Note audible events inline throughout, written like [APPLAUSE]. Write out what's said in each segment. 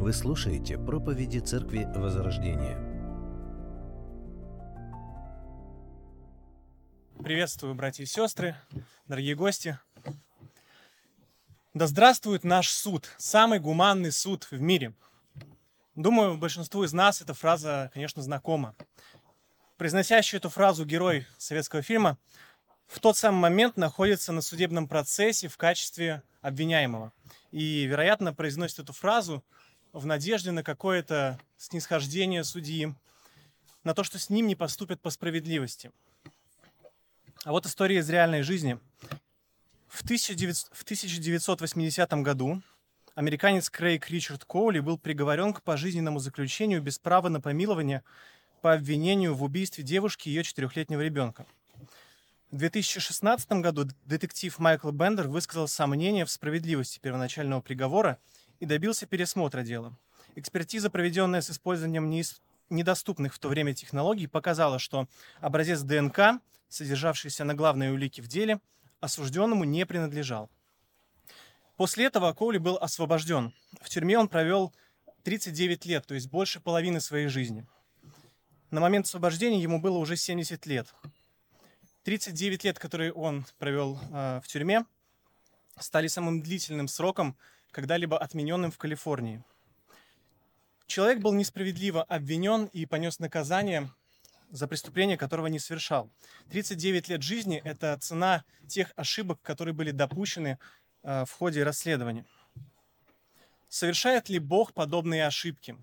Вы слушаете проповеди Церкви Возрождения. Приветствую, братья и сестры, дорогие гости. Да здравствует наш суд, самый гуманный суд в мире. Думаю, большинству из нас эта фраза, конечно, знакома. Произносящий эту фразу герой советского фильма в тот самый момент находится на судебном процессе в качестве обвиняемого. И, вероятно, произносит эту фразу в надежде на какое-то снисхождение судьи, на то, что с ним не поступят по справедливости. А вот история из реальной жизни. В, 19, в 1980 году американец Крейг Ричард Коули был приговорен к пожизненному заключению без права на помилование по обвинению в убийстве девушки и ее четырехлетнего ребенка – в 2016 году детектив Майкл Бендер высказал сомнения в справедливости первоначального приговора и добился пересмотра дела. Экспертиза, проведенная с использованием недоступных в то время технологий, показала, что образец ДНК, содержавшийся на главной улике в деле, осужденному не принадлежал. После этого Коули был освобожден. В тюрьме он провел 39 лет, то есть больше половины своей жизни. На момент освобождения ему было уже 70 лет. 39 лет, которые он провел э, в тюрьме, стали самым длительным сроком, когда-либо отмененным в Калифорнии. Человек был несправедливо обвинен и понес наказание за преступление, которого не совершал. 39 лет жизни – это цена тех ошибок, которые были допущены э, в ходе расследования. Совершает ли Бог подобные ошибки?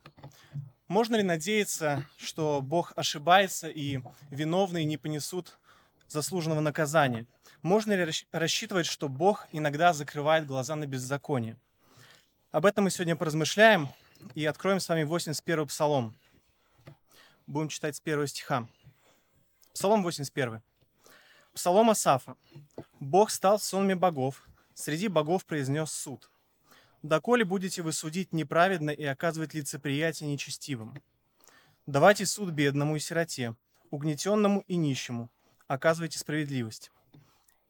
Можно ли надеяться, что Бог ошибается и виновные не понесут заслуженного наказания. Можно ли рассчитывать, что Бог иногда закрывает глаза на беззаконие? Об этом мы сегодня поразмышляем и откроем с вами 81 псалом. Будем читать с первого стиха. Псалом 81. Псалом Асафа. «Бог стал сонми богов, среди богов произнес суд. Доколе будете вы судить неправедно и оказывать лицеприятие нечестивым? Давайте суд бедному и сироте, угнетенному и нищему, оказывайте справедливость.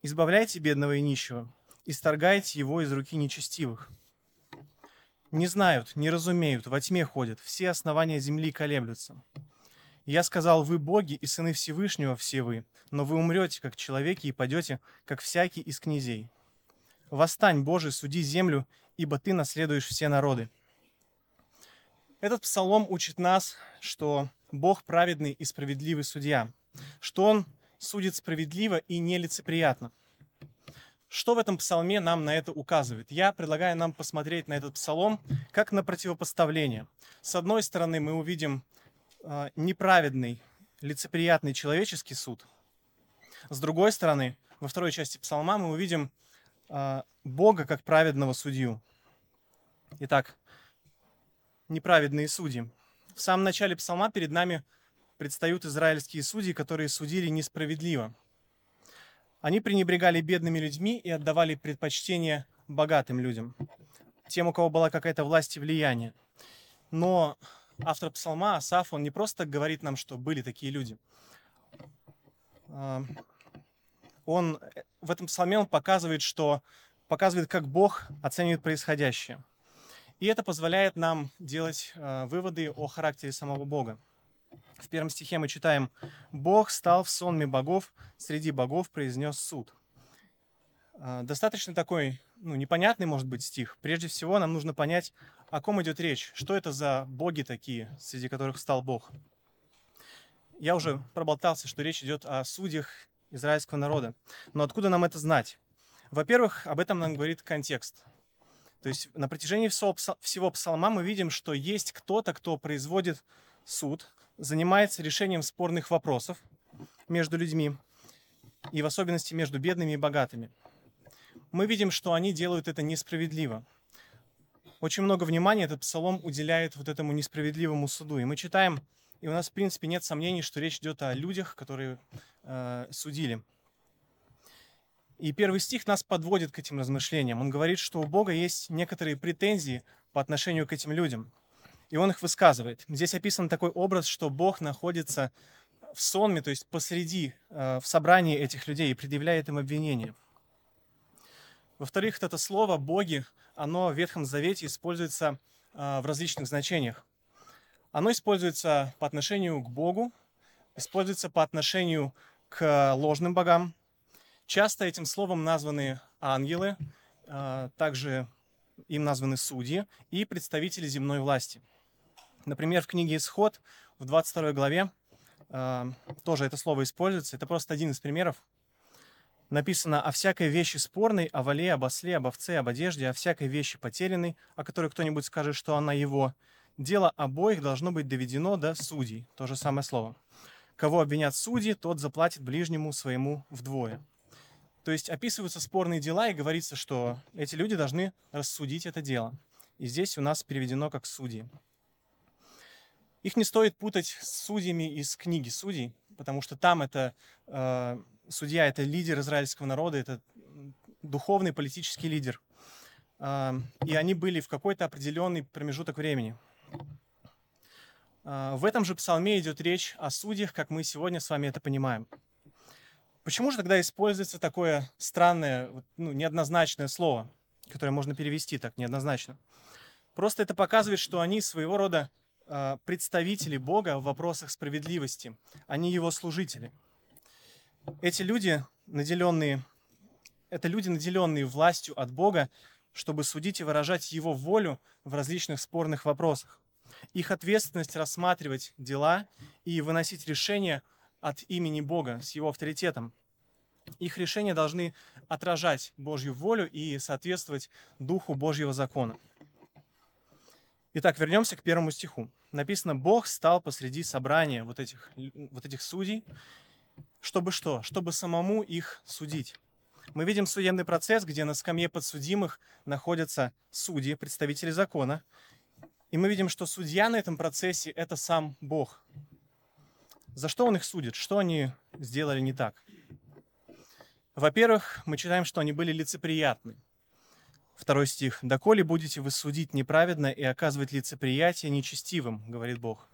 Избавляйте бедного и нищего, исторгайте его из руки нечестивых. Не знают, не разумеют, во тьме ходят, все основания земли колеблются. Я сказал, вы боги и сыны Всевышнего все вы, но вы умрете, как человеки, и падете, как всякий из князей. Восстань, Боже, суди землю, ибо ты наследуешь все народы. Этот псалом учит нас, что Бог праведный и справедливый судья, что Он судит справедливо и нелицеприятно. Что в этом псалме нам на это указывает? Я предлагаю нам посмотреть на этот псалом как на противопоставление. С одной стороны, мы увидим э, неправедный, лицеприятный человеческий суд. С другой стороны, во второй части псалма мы увидим э, Бога как праведного судью. Итак, неправедные судьи. В самом начале псалма перед нами предстают израильские судьи, которые судили несправедливо. Они пренебрегали бедными людьми и отдавали предпочтение богатым людям, тем, у кого была какая-то власть и влияние. Но автор псалма, Асаф, он не просто говорит нам, что были такие люди. Он в этом псалме он показывает, что показывает, как Бог оценивает происходящее. И это позволяет нам делать а, выводы о характере самого Бога. В первом стихе мы читаем «Бог стал в сонме богов, среди богов произнес суд». А, достаточно такой, ну, непонятный, может быть, стих. Прежде всего, нам нужно понять, о ком идет речь. Что это за боги такие, среди которых встал Бог? Я уже проболтался, что речь идет о судьях израильского народа. Но откуда нам это знать? Во-первых, об этом нам говорит контекст. То есть на протяжении всего псалма мы видим, что есть кто-то, кто производит суд, занимается решением спорных вопросов между людьми, и в особенности между бедными и богатыми. Мы видим, что они делают это несправедливо. Очень много внимания этот псалом уделяет вот этому несправедливому суду. И мы читаем, и у нас, в принципе, нет сомнений, что речь идет о людях, которые э, судили. И первый стих нас подводит к этим размышлениям. Он говорит, что у Бога есть некоторые претензии по отношению к этим людям – и он их высказывает. Здесь описан такой образ, что Бог находится в сонме, то есть посреди, э, в собрании этих людей и предъявляет им обвинение. Во-вторых, это слово «боги», оно в Ветхом Завете используется а, в различных значениях. Оно используется по отношению к Богу, используется по отношению к ложным богам. Часто этим словом названы ангелы, а, также им названы судьи и представители земной власти. Например, в книге «Исход» в 22 главе а, тоже это слово используется. Это просто один из примеров. Написано о всякой вещи спорной, о вале, об осле, об овце, об одежде, о всякой вещи потерянной, о которой кто-нибудь скажет, что она его. Дело обоих должно быть доведено до судей. То же самое слово. Кого обвинят судьи, тот заплатит ближнему своему вдвое. То есть описываются спорные дела и говорится, что эти люди должны рассудить это дело. И здесь у нас переведено как судьи. Их не стоит путать с судьями из книги судей, потому что там это э, судья, это лидер израильского народа, это духовный политический лидер. Э, и они были в какой-то определенный промежуток времени. Э, в этом же псалме идет речь о судьях, как мы сегодня с вами это понимаем. Почему же тогда используется такое странное, ну, неоднозначное слово, которое можно перевести так неоднозначно? Просто это показывает, что они своего рода представители Бога в вопросах справедливости, они его служители. Эти люди, наделенные, это люди, наделенные властью от Бога, чтобы судить и выражать его волю в различных спорных вопросах. Их ответственность рассматривать дела и выносить решения от имени Бога с его авторитетом. Их решения должны отражать Божью волю и соответствовать духу Божьего закона. Итак, вернемся к первому стиху. Написано, Бог стал посреди собрания вот этих, вот этих судей, чтобы что? Чтобы самому их судить. Мы видим судебный процесс, где на скамье подсудимых находятся судьи, представители закона. И мы видим, что судья на этом процессе – это сам Бог. За что он их судит? Что они сделали не так? Во-первых, мы читаем, что они были лицеприятны. Второй стих. «Доколе будете вы судить неправедно и оказывать лицеприятие нечестивым, говорит Бог».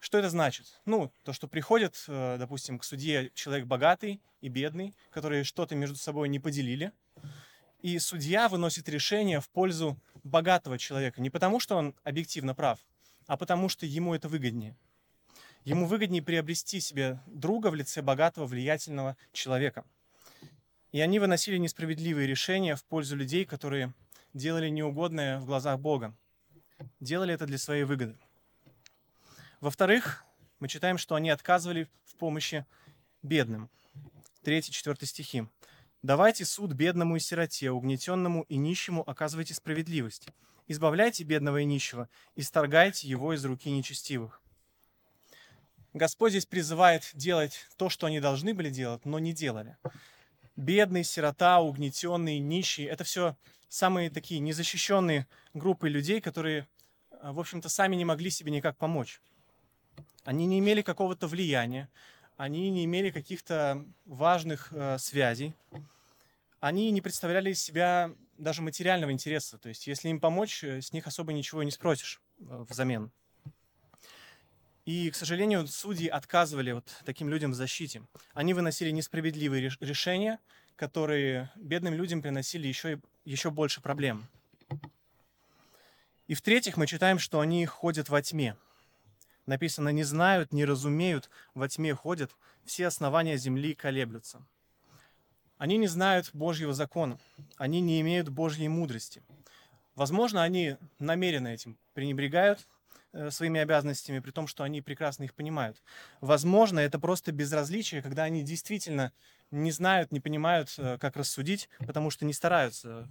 Что это значит? Ну, то, что приходит, э, допустим, к судье человек богатый и бедный, которые что-то между собой не поделили, и судья выносит решение в пользу богатого человека. Не потому, что он объективно прав, а потому, что ему это выгоднее. Ему выгоднее приобрести себе друга в лице богатого, влиятельного человека – и они выносили несправедливые решения в пользу людей, которые делали неугодное в глазах Бога. Делали это для своей выгоды. Во-вторых, мы читаем, что они отказывали в помощи бедным. 3-4 стихи. «Давайте суд бедному и сироте, угнетенному и нищему оказывайте справедливость. Избавляйте бедного и нищего, и сторгайте его из руки нечестивых». Господь здесь призывает делать то, что они должны были делать, но не делали бедный, сирота, угнетенный, нищий. Это все самые такие незащищенные группы людей, которые, э, в общем-то, сами не могли себе никак помочь. Они не имели какого-то влияния, они не имели каких-то важных э, связей, они не представляли из себя даже материального интереса. То есть, если им помочь, э, с них особо ничего не спросишь э, взамен. И, к сожалению, судьи отказывали вот таким людям в защите. Они выносили несправедливые решения, которые бедным людям приносили еще, и, еще больше проблем. И в-третьих, мы читаем, что они ходят во тьме. Написано, не знают, не разумеют, во тьме ходят, все основания земли колеблются. Они не знают Божьего закона, они не имеют Божьей мудрости. Возможно, они намеренно этим пренебрегают, своими обязанностями, при том, что они прекрасно их понимают. Возможно, это просто безразличие, когда они действительно не знают, не понимают, э, как рассудить, потому что не стараются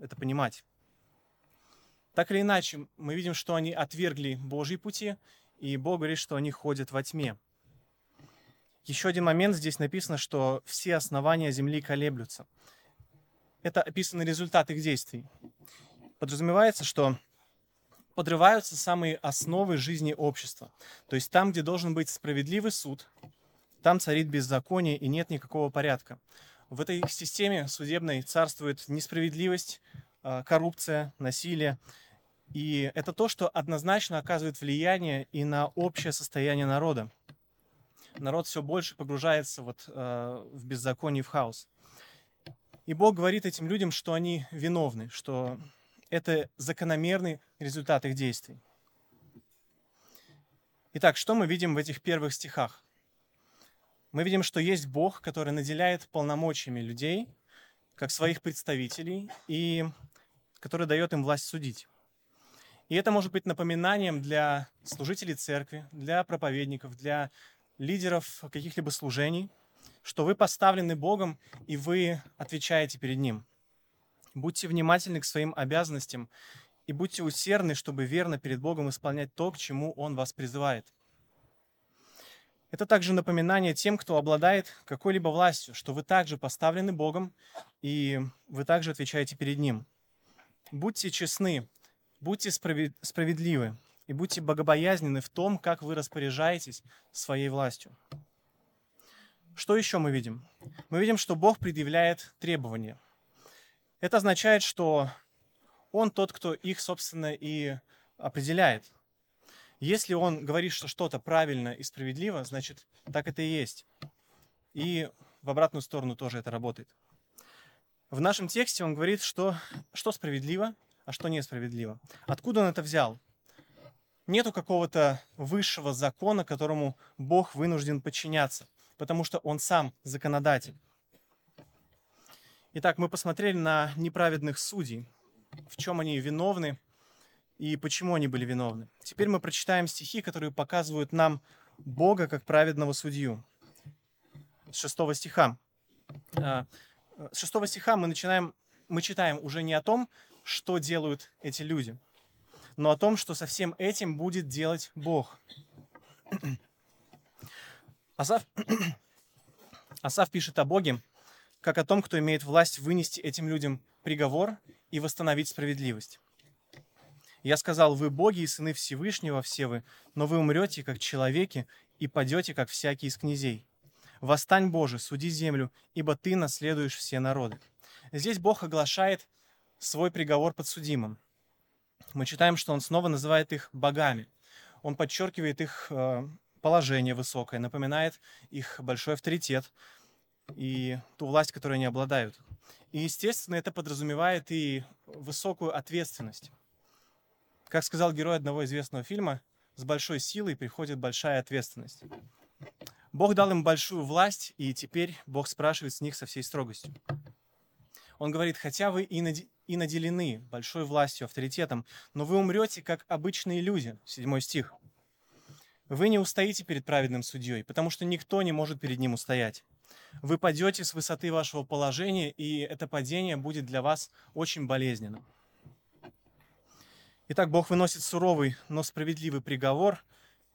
это понимать. Так или иначе, мы видим, что они отвергли Божьи пути, и Бог говорит, что они ходят во тьме. Еще один момент здесь написано, что все основания земли колеблются. Это описаны результат их действий. Подразумевается, что подрываются самые основы жизни общества. То есть там, где должен быть справедливый суд, там царит беззаконие и нет никакого порядка. В этой системе судебной царствует несправедливость, а, коррупция, насилие. И это то, что однозначно оказывает влияние и на общее состояние народа. Народ все больше погружается вот, а, в беззаконие, в хаос. И Бог говорит этим людям, что они виновны, что это закономерный результат их действий. Итак, что мы видим в этих первых стихах? Мы видим, что есть Бог, который наделяет полномочиями людей, как своих представителей, и который дает им власть судить. И это может быть напоминанием для служителей церкви, для проповедников, для лидеров каких-либо служений, что вы поставлены Богом, и вы отвечаете перед Ним. Будьте внимательны к своим обязанностям и будьте усердны, чтобы верно перед Богом исполнять то, к чему Он вас призывает. Это также напоминание тем, кто обладает какой-либо властью, что вы также поставлены Богом, и вы также отвечаете перед Ним. Будьте честны, будьте справедливы и будьте богобоязненны в том, как вы распоряжаетесь своей властью. Что еще мы видим? Мы видим, что Бог предъявляет требования. Это означает, что Он тот, кто их, собственно, и определяет. Если Он говорит, что что-то правильно и справедливо, значит, так это и есть. И в обратную сторону тоже это работает. В нашем тексте он говорит, что, что справедливо, а что несправедливо. Откуда он это взял? Нету какого-то высшего закона, которому Бог вынужден подчиняться, потому что Он сам законодатель. Итак, мы посмотрели на неправедных судей, в чем они виновны и почему они были виновны. Теперь мы прочитаем стихи, которые показывают нам Бога как праведного судью. С шестого стиха. А, с шестого стиха мы начинаем, мы читаем уже не о том, что делают эти люди, но о том, что со всем этим будет делать Бог. Асав, [CLEARS THROAT] Асав пишет о Боге, как о том, кто имеет власть вынести этим людям приговор и восстановить справедливость. Я сказал, вы боги и сыны Всевышнего все вы, но вы умрете, как человеки, и падете, как всякий из князей. Восстань, Боже, суди землю, ибо ты наследуешь все народы. Здесь Бог оглашает свой приговор подсудимым. Мы читаем, что он снова называет их богами. Он подчеркивает их э, положение высокое, напоминает их большой авторитет и ту власть, которой они обладают. И, естественно, это подразумевает и высокую ответственность. Как сказал герой одного известного фильма, с большой силой приходит большая ответственность. Бог дал им большую власть, и теперь Бог спрашивает с них со всей строгостью. Он говорит, хотя вы и, над... и наделены большой властью, авторитетом, но вы умрете, как обычные люди. Седьмой стих. Вы не устоите перед праведным судьей, потому что никто не может перед ним устоять. Вы падете с высоты вашего положения, и это падение будет для вас очень болезненным. Итак, Бог выносит суровый, но справедливый приговор,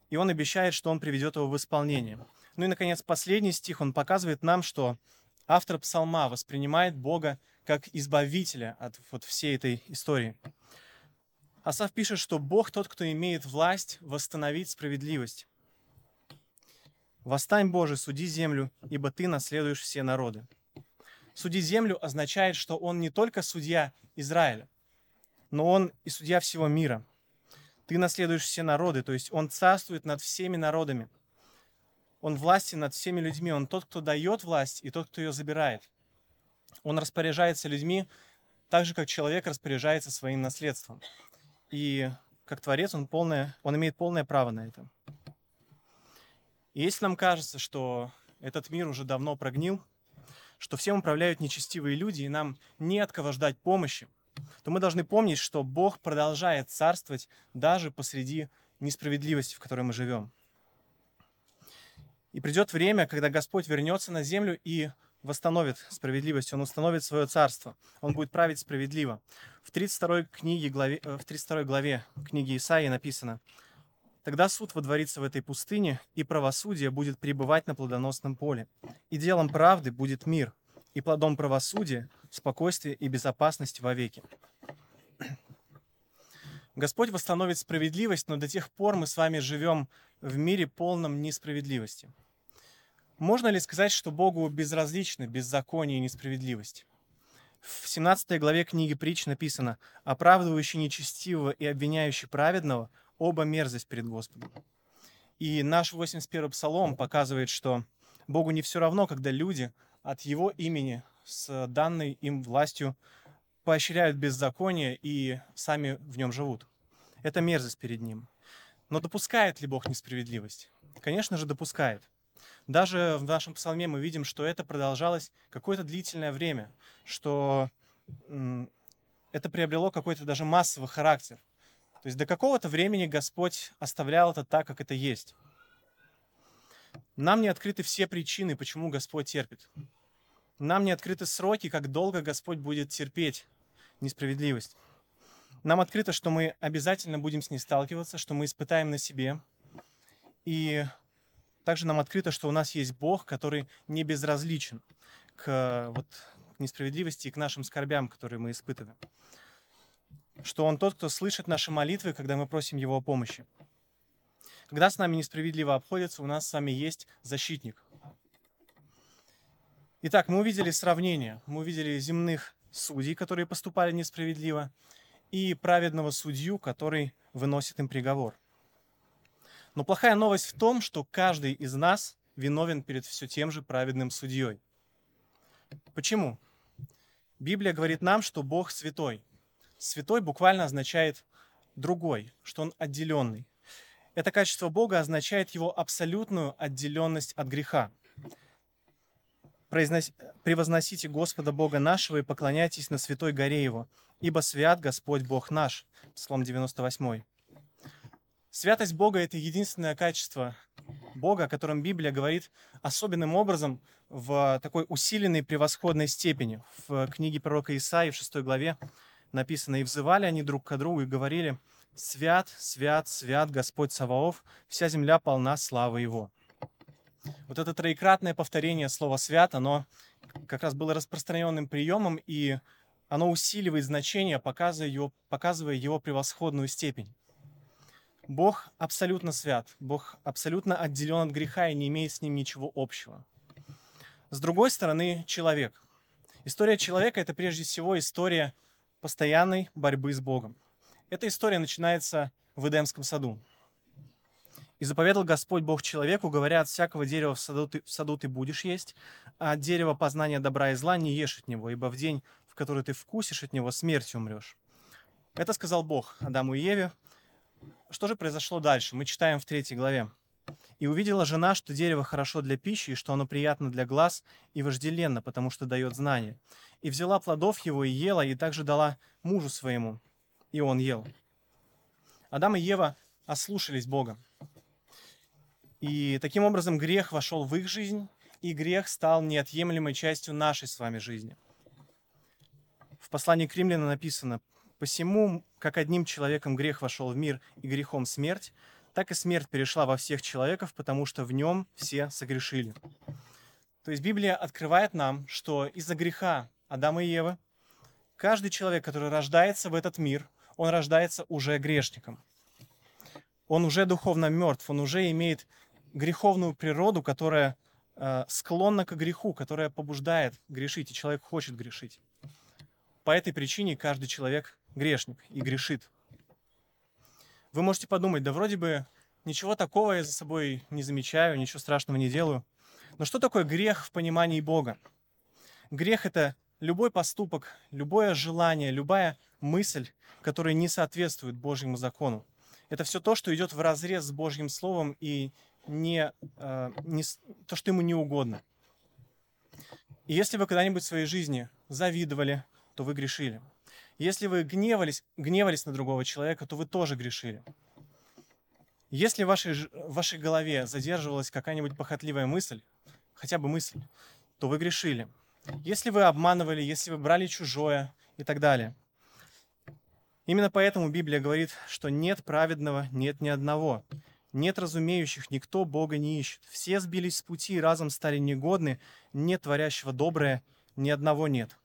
и Он обещает, что Он приведет его в исполнение. Ну и, наконец, последний стих, он показывает нам, что автор псалма воспринимает Бога как избавителя от вот всей этой истории. Асав пишет, что Бог тот, кто имеет власть восстановить справедливость. «Восстань, Боже, суди землю, ибо ты наследуешь все народы». Суди землю означает, что он не только судья Израиля, но он и судья всего мира. Ты наследуешь все народы, то есть он царствует над всеми народами. Он властен над всеми людьми. Он тот, кто дает власть, и тот, кто ее забирает. Он распоряжается людьми так же, как человек распоряжается своим наследством. И как Творец он, полное, он имеет полное право на это. И если нам кажется, что этот мир уже давно прогнил, что всем управляют нечестивые люди, и нам не от кого ждать помощи, то мы должны помнить, что Бог продолжает царствовать даже посреди несправедливости, в которой мы живем. И придет время, когда Господь вернется на землю и восстановит справедливость, Он установит свое царство, Он будет править справедливо. В 32 книге, главе, э, в 32 главе книги Исаии написано, «Тогда суд водворится в этой пустыне, и правосудие будет пребывать на плодоносном поле, и делом правды будет мир, и плодом правосудия – спокойствие и безопасность вовеки». Господь восстановит справедливость, но до тех пор мы с вами живем в мире полном несправедливости – можно ли сказать, что Богу безразличны беззаконие и несправедливость? В 17 главе книги Притч написано «Оправдывающий нечестивого и обвиняющий праведного – оба мерзость перед Господом». И наш 81 псалом показывает, что Богу не все равно, когда люди от Его имени с данной им властью поощряют беззаконие и сами в нем живут. Это мерзость перед Ним. Но допускает ли Бог несправедливость? Конечно же, допускает. Даже в нашем псалме мы видим, что это продолжалось какое-то длительное время, что это приобрело какой-то даже массовый характер. То есть до какого-то времени Господь оставлял это так, как это есть. Нам не открыты все причины, почему Господь терпит. Нам не открыты сроки, как долго Господь будет терпеть несправедливость. Нам открыто, что мы обязательно будем с ней сталкиваться, что мы испытаем на себе. И также нам открыто, что у нас есть Бог, который не безразличен к, вот, к несправедливости и к нашим скорбям, которые мы испытываем. Что Он тот, кто слышит наши молитвы, когда мы просим Его о помощи. Когда с нами несправедливо обходятся, у нас с вами есть защитник. Итак, мы увидели сравнение. Мы увидели земных судей, которые поступали несправедливо, и праведного судью, который выносит им приговор. Но плохая новость в том, что каждый из нас виновен перед все тем же праведным судьей. Почему? Библия говорит нам, что Бог святой. Святой буквально означает другой, что он отделенный. Это качество Бога означает его абсолютную отделенность от греха. Произнос... «Превозносите Господа Бога нашего и поклоняйтесь на святой горе Его, ибо свят Господь Бог наш». Псалом 98. Святость Бога – это единственное качество Бога, о котором Библия говорит особенным образом в такой усиленной превосходной степени. В книге пророка Исаии в 6 главе написано «И взывали они друг к другу и говорили, «Свят, свят, свят Господь Саваоф, вся земля полна славы Его». Вот это троекратное повторение слова «свят», оно как раз было распространенным приемом, и оно усиливает значение, показывая его, показывая его превосходную степень. Бог абсолютно свят, Бог абсолютно отделен от греха и не имеет с ним ничего общего. С другой стороны, человек. История человека – это прежде всего история постоянной борьбы с Богом. Эта история начинается в Эдемском саду. И заповедал Господь Бог человеку, говоря, от всякого дерева в саду, ты, в саду ты будешь есть, а от дерева познания добра и зла не ешь от него, ибо в день, в который ты вкусишь от него, смертью умрешь. Это сказал Бог Адаму и Еве. Что же произошло дальше? Мы читаем в третьей главе. «И увидела жена, что дерево хорошо для пищи, и что оно приятно для глаз и вожделенно, потому что дает знание. И взяла плодов его и ела, и также дала мужу своему, и он ел». Адам и Ева ослушались Бога. И таким образом грех вошел в их жизнь, и грех стал неотъемлемой частью нашей с вами жизни. В послании к римлянам написано, «Посему, как одним человеком грех вошел в мир и грехом смерть, так и смерть перешла во всех человеков, потому что в нем все согрешили». То есть Библия открывает нам, что из-за греха Адама и Евы каждый человек, который рождается в этот мир, он рождается уже грешником. Он уже духовно мертв, он уже имеет греховную природу, которая э, склонна к греху, которая побуждает грешить, и человек хочет грешить. По этой причине каждый человек грешник и грешит. Вы можете подумать, да вроде бы ничего такого я за собой не замечаю, ничего страшного не делаю. Но что такое грех в понимании Бога? Грех — это любой поступок, любое желание, любая мысль, которая не соответствует Божьему закону. Это все то, что идет в разрез с Божьим Словом и не, э, не то, что ему не угодно. И если вы когда-нибудь в своей жизни завидовали, то вы грешили. Если вы гневались, гневались на другого человека, то вы тоже грешили. Если в вашей, в вашей голове задерживалась какая-нибудь похотливая мысль, хотя бы мысль, то вы грешили. Если вы обманывали, если вы брали чужое и так далее. Именно поэтому Библия говорит, что нет праведного, нет ни одного. Нет разумеющих, никто Бога не ищет. Все сбились с пути и разом стали негодны, нет творящего доброе, ни одного нет.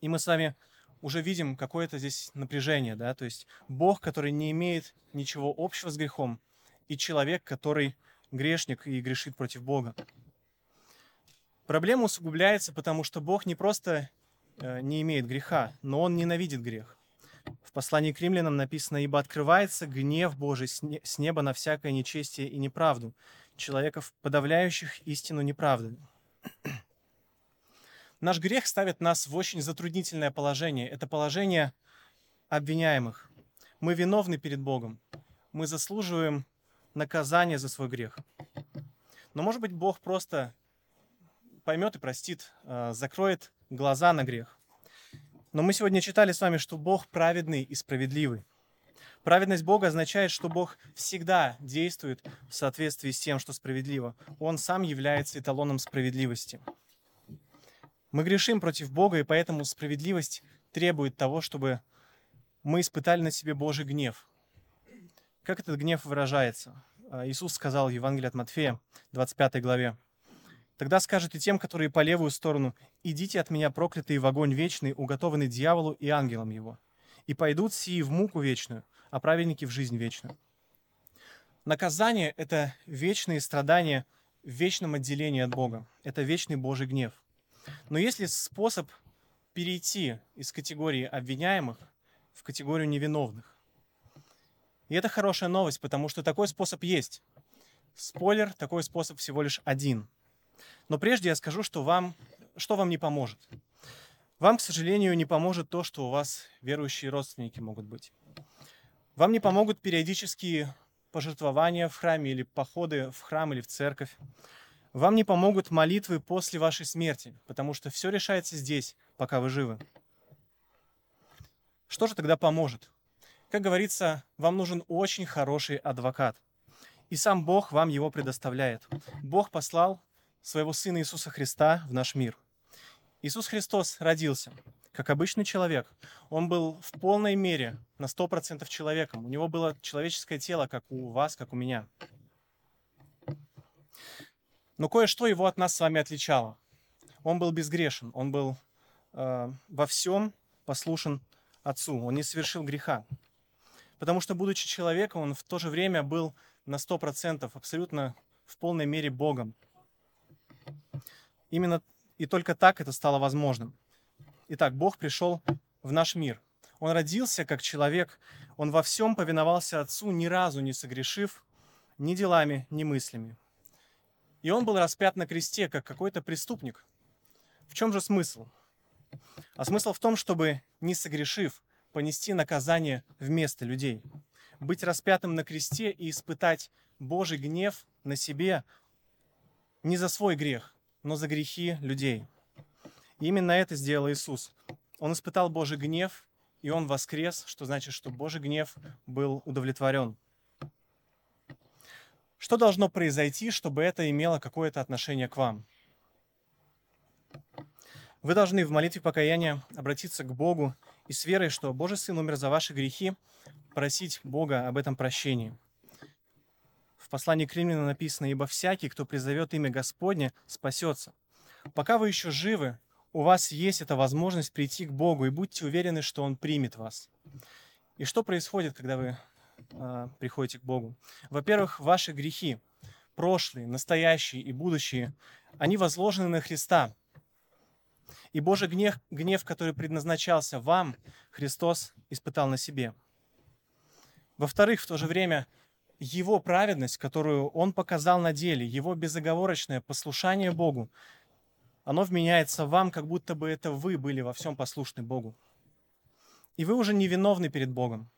И мы с вами уже видим какое-то здесь напряжение, да, то есть Бог, который не имеет ничего общего с грехом, и человек, который грешник и грешит против Бога. Проблема усугубляется, потому что Бог не просто э, не имеет греха, но Он ненавидит грех. В послании к римлянам написано, «Ибо открывается гнев Божий с неба на всякое нечестие и неправду, человеков, подавляющих истину неправды». Наш грех ставит нас в очень затруднительное положение. Это положение обвиняемых. Мы виновны перед Богом. Мы заслуживаем наказания за свой грех. Но, может быть, Бог просто поймет и простит, э, закроет глаза на грех. Но мы сегодня читали с вами, что Бог праведный и справедливый. Праведность Бога означает, что Бог всегда действует в соответствии с тем, что справедливо. Он сам является эталоном справедливости. Мы грешим против Бога, и поэтому справедливость требует того, чтобы мы испытали на себе Божий гнев. Как этот гнев выражается? А, Иисус сказал в Евангелии от Матфея, 25 главе, Тогда скажет и тем, которые по левую сторону, «Идите от меня, проклятые, в огонь вечный, уготованный дьяволу и ангелам его, и пойдут сии в муку вечную, а праведники в жизнь вечную». Наказание — это вечные страдания в вечном отделении от Бога. Это вечный Божий гнев. Но есть ли способ перейти из категории обвиняемых в категорию невиновных? И это хорошая новость, потому что такой способ есть. Спойлер, такой способ всего лишь один — но прежде я скажу, что вам, что вам не поможет. Вам, к сожалению, не поможет то, что у вас верующие родственники могут быть. Вам не помогут периодические пожертвования в храме или походы в храм или в церковь. Вам не помогут молитвы после вашей смерти, потому что все решается здесь, пока вы живы. Что же тогда поможет? Как говорится, вам нужен очень хороший адвокат. И сам Бог вам его предоставляет. Бог послал своего Сына Иисуса Христа в наш мир. Иисус Христос родился как обычный человек. Он был в полной мере на 100% человеком. У него было человеческое тело, как у вас, как у меня. Но кое-что его от нас с вами отличало. Он был безгрешен, он был э, во всем послушен Отцу, он не совершил греха. Потому что, будучи человеком, он в то же время был на 100% абсолютно в полной мере Богом. Именно и только так это стало возможным. Итак, Бог пришел в наш мир. Он родился как человек, он во всем повиновался Отцу, ни разу не согрешив ни делами, ни мыслями. И он был распят на кресте, как какой-то преступник. В чем же смысл? А смысл в том, чтобы, не согрешив, понести наказание вместо людей. Быть распятым на кресте и испытать Божий гнев на себе не за свой грех, но за грехи людей. И именно это сделал Иисус. Он испытал Божий гнев, и Он воскрес, что значит, что Божий гнев был удовлетворен. Что должно произойти, чтобы это имело какое-то отношение к вам? Вы должны в молитве покаяния обратиться к Богу и с верой, что Божий Сын умер за ваши грехи, просить Бога об этом прощении – в послании к римлянам написано, «Ибо всякий, кто призовет имя Господне, спасется». Пока вы еще живы, у вас есть эта возможность прийти к Богу, и будьте уверены, что Он примет вас. И что происходит, когда вы э, приходите к Богу? Во-первых, ваши грехи, прошлые, настоящие и будущие, они возложены на Христа. И Божий гнев, гнев, который предназначался вам, Христос испытал на себе. Во-вторых, в то же время его праведность, которую он показал на деле, его безоговорочное послушание Богу, оно вменяется вам, как будто бы это вы были во всем послушны Богу. И вы уже невиновны перед Богом.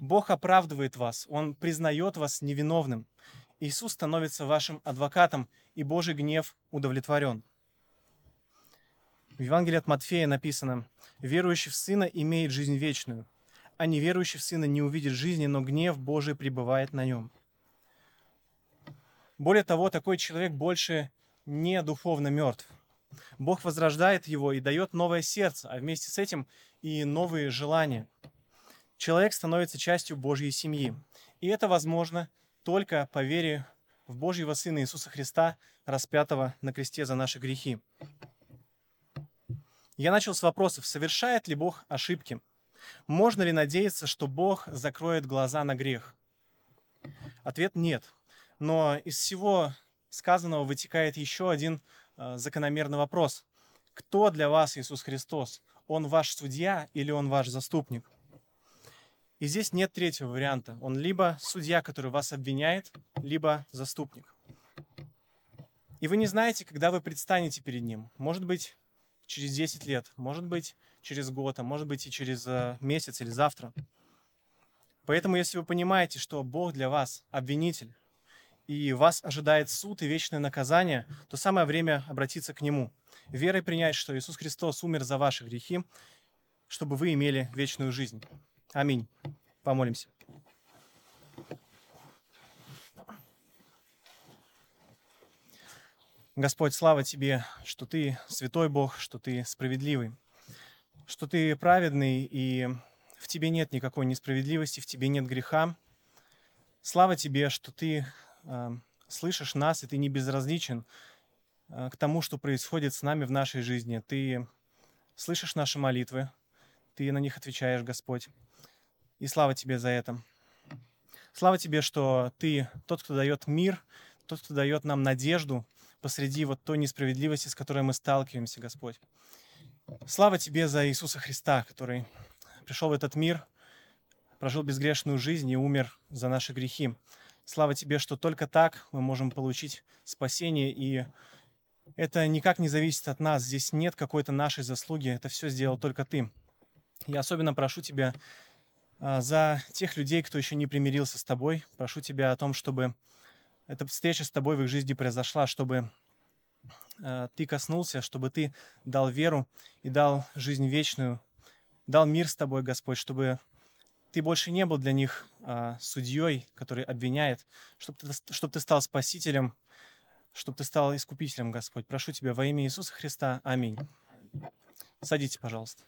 Бог оправдывает вас, Он признает вас невиновным. Иисус становится вашим адвокатом, и Божий гнев удовлетворен. В Евангелии от Матфея написано, «Верующий в Сына имеет жизнь вечную, а неверующий в Сына не увидит жизни, но гнев Божий пребывает на нем. Более того, такой человек больше не духовно мертв. Бог возрождает его и дает новое сердце, а вместе с этим и новые желания. Человек становится частью Божьей семьи. И это возможно только по вере в Божьего Сына Иисуса Христа, распятого на кресте за наши грехи. Я начал с вопросов, совершает ли Бог ошибки – можно ли надеяться, что Бог закроет глаза на грех? Ответ нет. Но из всего сказанного вытекает еще один э, закономерный вопрос. Кто для вас Иисус Христос? Он ваш судья или он ваш заступник? И здесь нет третьего варианта. Он либо судья, который вас обвиняет, либо заступник. И вы не знаете, когда вы предстанете перед ним. Может быть, через 10 лет, может быть, через год, а может быть и через э, месяц или завтра. Поэтому, если вы понимаете, что Бог для вас обвинитель, и вас ожидает суд и вечное наказание, то самое время обратиться к Нему. Верой принять, что Иисус Христос умер за ваши грехи, чтобы вы имели вечную жизнь. Аминь. Помолимся. Господь, слава Тебе, что Ты святой Бог, что Ты справедливый, что Ты праведный, и в Тебе нет никакой несправедливости, в Тебе нет греха. Слава Тебе, что Ты э, слышишь нас, и Ты не безразличен э, к тому, что происходит с нами в нашей жизни. Ты слышишь наши молитвы, Ты на них отвечаешь, Господь. И слава Тебе за это. Слава Тебе, что Ты тот, кто дает мир, тот, кто дает нам надежду – посреди вот той несправедливости, с которой мы сталкиваемся, Господь. Слава Тебе за Иисуса Христа, который пришел в этот мир, прожил безгрешную жизнь и умер за наши грехи. Слава Тебе, что только так мы можем получить спасение, и это никак не зависит от нас. Здесь нет какой-то нашей заслуги, это все сделал только Ты. Я особенно прошу Тебя за тех людей, кто еще не примирился с Тобой. Прошу Тебя о том, чтобы эта встреча с тобой в их жизни произошла, чтобы э, ты коснулся, чтобы ты дал веру и дал жизнь вечную, дал мир с тобой, Господь, чтобы ты больше не был для них э, судьей, который обвиняет, чтобы ты, чтобы ты стал спасителем, чтобы ты стал искупителем, Господь. Прошу тебя во имя Иисуса Христа. Аминь. Садитесь, пожалуйста.